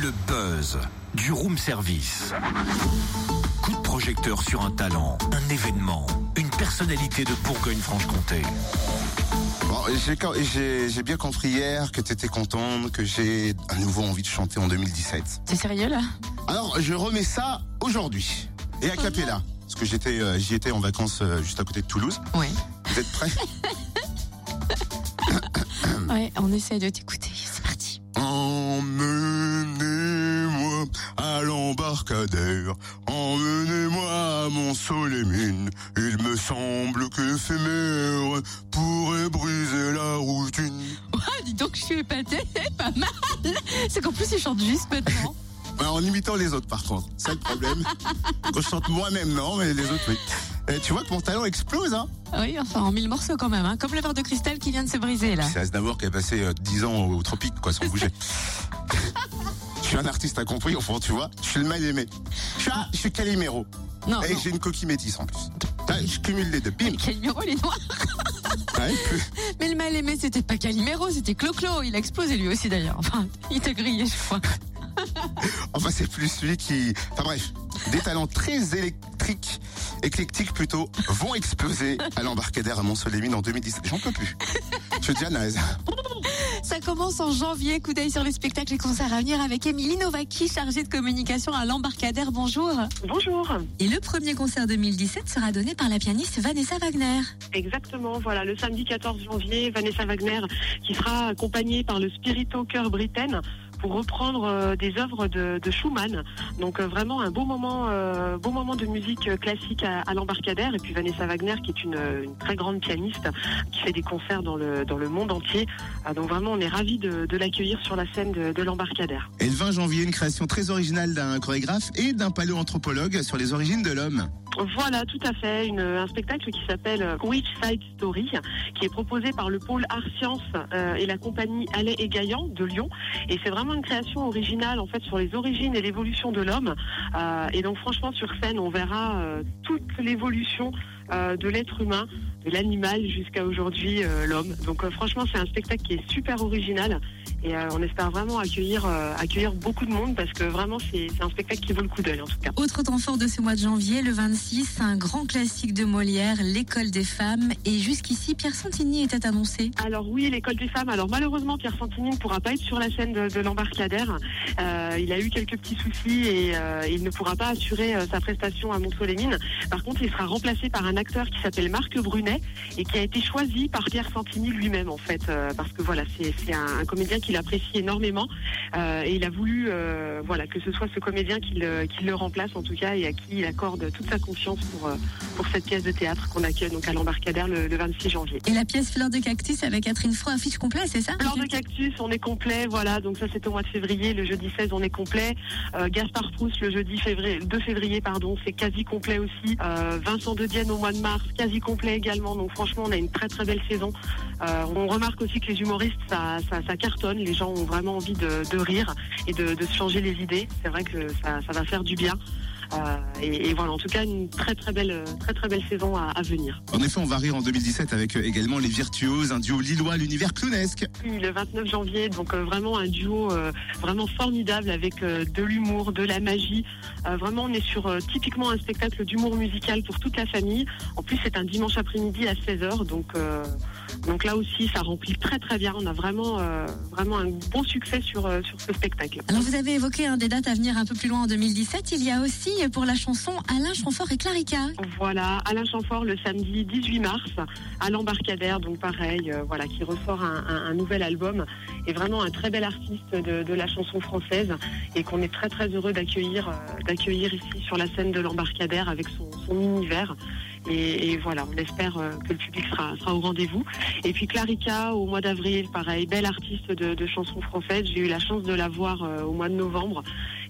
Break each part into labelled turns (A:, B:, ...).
A: Le buzz du room service. Coup de projecteur sur un talent, un événement, une personnalité de Bourgogne-Franche-Comté.
B: Bon, j'ai bien compris hier que tu étais contente, que j'ai à nouveau envie de chanter en 2017.
C: T'es sérieux là?
B: Alors, je remets ça aujourd'hui. Et à Capella. Parce que j'étais, euh, j'y étais en vacances euh, juste à côté de Toulouse.
C: Ouais.
B: Vous êtes prêts?
C: Ouais, on essaie de t'écouter.
B: L'embarcadère, emmenez-moi à mon mines Il me semble que l'éphémère pourrait briser la routine.
C: Dis donc, je suis épatée. Pas mal. C'est qu'en plus, il chante juste maintenant.
B: Ouais, En imitant les autres par contre, c'est le problème. Quand je chante moi-même, non, mais les autres, oui. Et tu vois que mon talent explose, hein
C: Oui, enfin, en mille morceaux quand même. Hein. Comme le verre de cristal qui vient de se briser là.
B: C'est Aznavour qui a passé euh, 10 ans au, au tropique, quoi, sans bouger. je suis un artiste, t'as compris, au fond, tu vois Je suis le mal aimé. Je suis, un- je suis Calimero.
C: Non,
B: Et
C: non.
B: j'ai une coquille métisse en plus. Là, je cumule les deux. Bim
C: Calimero, il est noir.
B: Ouais, plus-
C: Mais le mal aimé, c'était pas Calimero, c'était Clo-Clo. Il a explosé lui aussi d'ailleurs. Enfin, il t'a grillé, je crois.
B: Enfin, c'est plus celui qui. Enfin bref, des talents très électriques, éclectiques plutôt, vont exploser à l'embarcadère à Mont-Soleil-Mines en 2017. J'en peux plus. Je dis à naze.
C: Ça commence en janvier. Coup d'œil sur les spectacles et concerts à venir avec Émilie Novaki, chargée de communication à l'embarcadère. Bonjour.
D: Bonjour.
C: Et le premier concert 2017 sera donné par la pianiste Vanessa Wagner.
D: Exactement, voilà, le samedi 14 janvier, Vanessa Wagner qui sera accompagnée par le Spirito Chœur Britaine pour reprendre euh, des œuvres de, Schumann. Donc euh, vraiment un beau moment, euh, beau moment de musique classique à, l'embarcadère. Et puis Vanessa Wagner qui est une, très grande pianiste qui fait des concerts dans le, dans le monde entier. Ah, donc vraiment on est ravis de, de l'accueillir sur la scène de, de l'embarcadère.
B: Et le 20 janvier, une création très originale d'un chorégraphe et d'un paléoanthropologue sur les origines de l'homme.
D: Voilà, tout à fait. Un spectacle qui s'appelle euh, Which Side Story, qui est proposé par le pôle Art Science euh, et la compagnie Allais et Gaillan de Lyon. Et c'est vraiment une création originale en fait sur les origines et l'évolution de l'homme. Euh, et donc franchement sur scène, on verra toute l'évolution de l'être humain, de l'animal jusqu'à aujourd'hui l'homme. Donc franchement c'est un spectacle qui est super original. Et euh, on espère vraiment accueillir, euh, accueillir beaucoup de monde parce que vraiment c'est un spectacle qui vaut le coup d'œil en tout cas.
C: Autre temps fort de ce mois de janvier, le 26, un grand classique de Molière, L'école des femmes. Et jusqu'ici, Pierre Santini était annoncé.
D: Alors oui, l'école des femmes. Alors malheureusement, Pierre Santini ne pourra pas être sur la scène de, de l'embarcadère. Euh, il a eu quelques petits soucis et euh, il ne pourra pas assurer euh, sa prestation à Monceau-les-Mines. Par contre, il sera remplacé par un acteur qui s'appelle Marc Brunet et qui a été choisi par Pierre Santini lui-même en fait, euh, parce que voilà, c'est un, un comédien qu'il apprécie énormément euh, et il a voulu euh, voilà que ce soit ce comédien qui le, qui le remplace en tout cas et à qui il accorde toute sa confiance pour euh, pour cette pièce de théâtre qu'on accueille donc à l'embarcadère le, le 26 janvier.
C: Et la pièce Fleur de Cactus avec Catherine Fro, affiche complet, c'est ça?
D: Fleur de cactus, on est complet, voilà. Donc ça c'était au mois de février, le jeudi 16 on est complet. Euh, Gaspard Proust le jeudi février, 2 février pardon, c'est quasi complet aussi. Euh, Vincent de Dienne au mois de mars, quasi complet également. Donc franchement on a une très très belle saison. Euh, on remarque aussi que les humoristes ça, ça, ça cartonne, les gens ont vraiment envie de, de rire et de, de se changer les idées. C'est vrai que ça, ça va faire du bien. Euh, et, et voilà, en tout cas une très très belle très très belle saison à, à venir.
B: En effet, on va rire en 2017 avec euh, également les Virtuoses, un duo lillois l'univers clownesque.
D: Oui, le 29 janvier, donc euh, vraiment un duo euh, vraiment formidable avec euh, de l'humour, de la magie. Euh, vraiment, on est sur euh, typiquement un spectacle d'humour musical pour toute la famille. En plus, c'est un dimanche après-midi à 16h, donc euh, donc là aussi, ça remplit très très bien. On a vraiment euh, vraiment un bon succès sur euh, sur ce spectacle.
C: Alors vous avez évoqué un des dates à venir un peu plus loin en 2017. Il y a aussi pour la chanson Alain Chamfort et Clarica.
D: Voilà, Alain Chamfort le samedi 18 mars à l'embarcadère, donc pareil, euh, voilà, qui ressort un, nouvel album et vraiment un très bel artiste de, la chanson française et qu'on est très très heureux d'accueillir euh, ici sur la scène de l'embarcadère avec son univers. Et, voilà, on espère euh, que le public sera, sera au rendez-vous. Et puis Clarica au mois d'avril, pareil, belle artiste de, de chansons françaises. J'ai eu la chance de la voir euh, au mois de novembre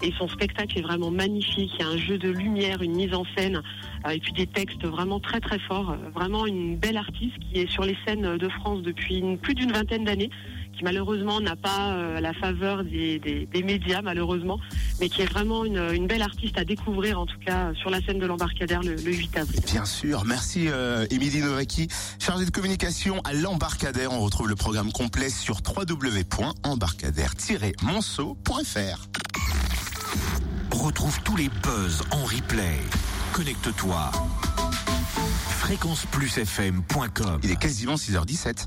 D: et son spectacle est vraiment magnifique. Il y a un jeu de lumière, une mise en scène euh, et puis des textes vraiment très très forts. Vraiment une belle artiste qui est sur les scènes de France depuis plus d'une vingtaine d'années, qui malheureusement n'a pas euh, la faveur des, des- des médias malheureusement, mais qui est vraiment une, une belle artiste à découvrir en tout cas sur la scène de l'embarcadère le, le 8 avril.
B: Bien sûr, merci euh, Émilie Novaki, chargée de communication à l'embarcadère. On retrouve le programme complet sur www.embarcadère-monceau.fr.
A: retrouve tous les buzz en replay. Connecte-toi. fréquenceplusfm.com
B: Il est quasiment 6h17.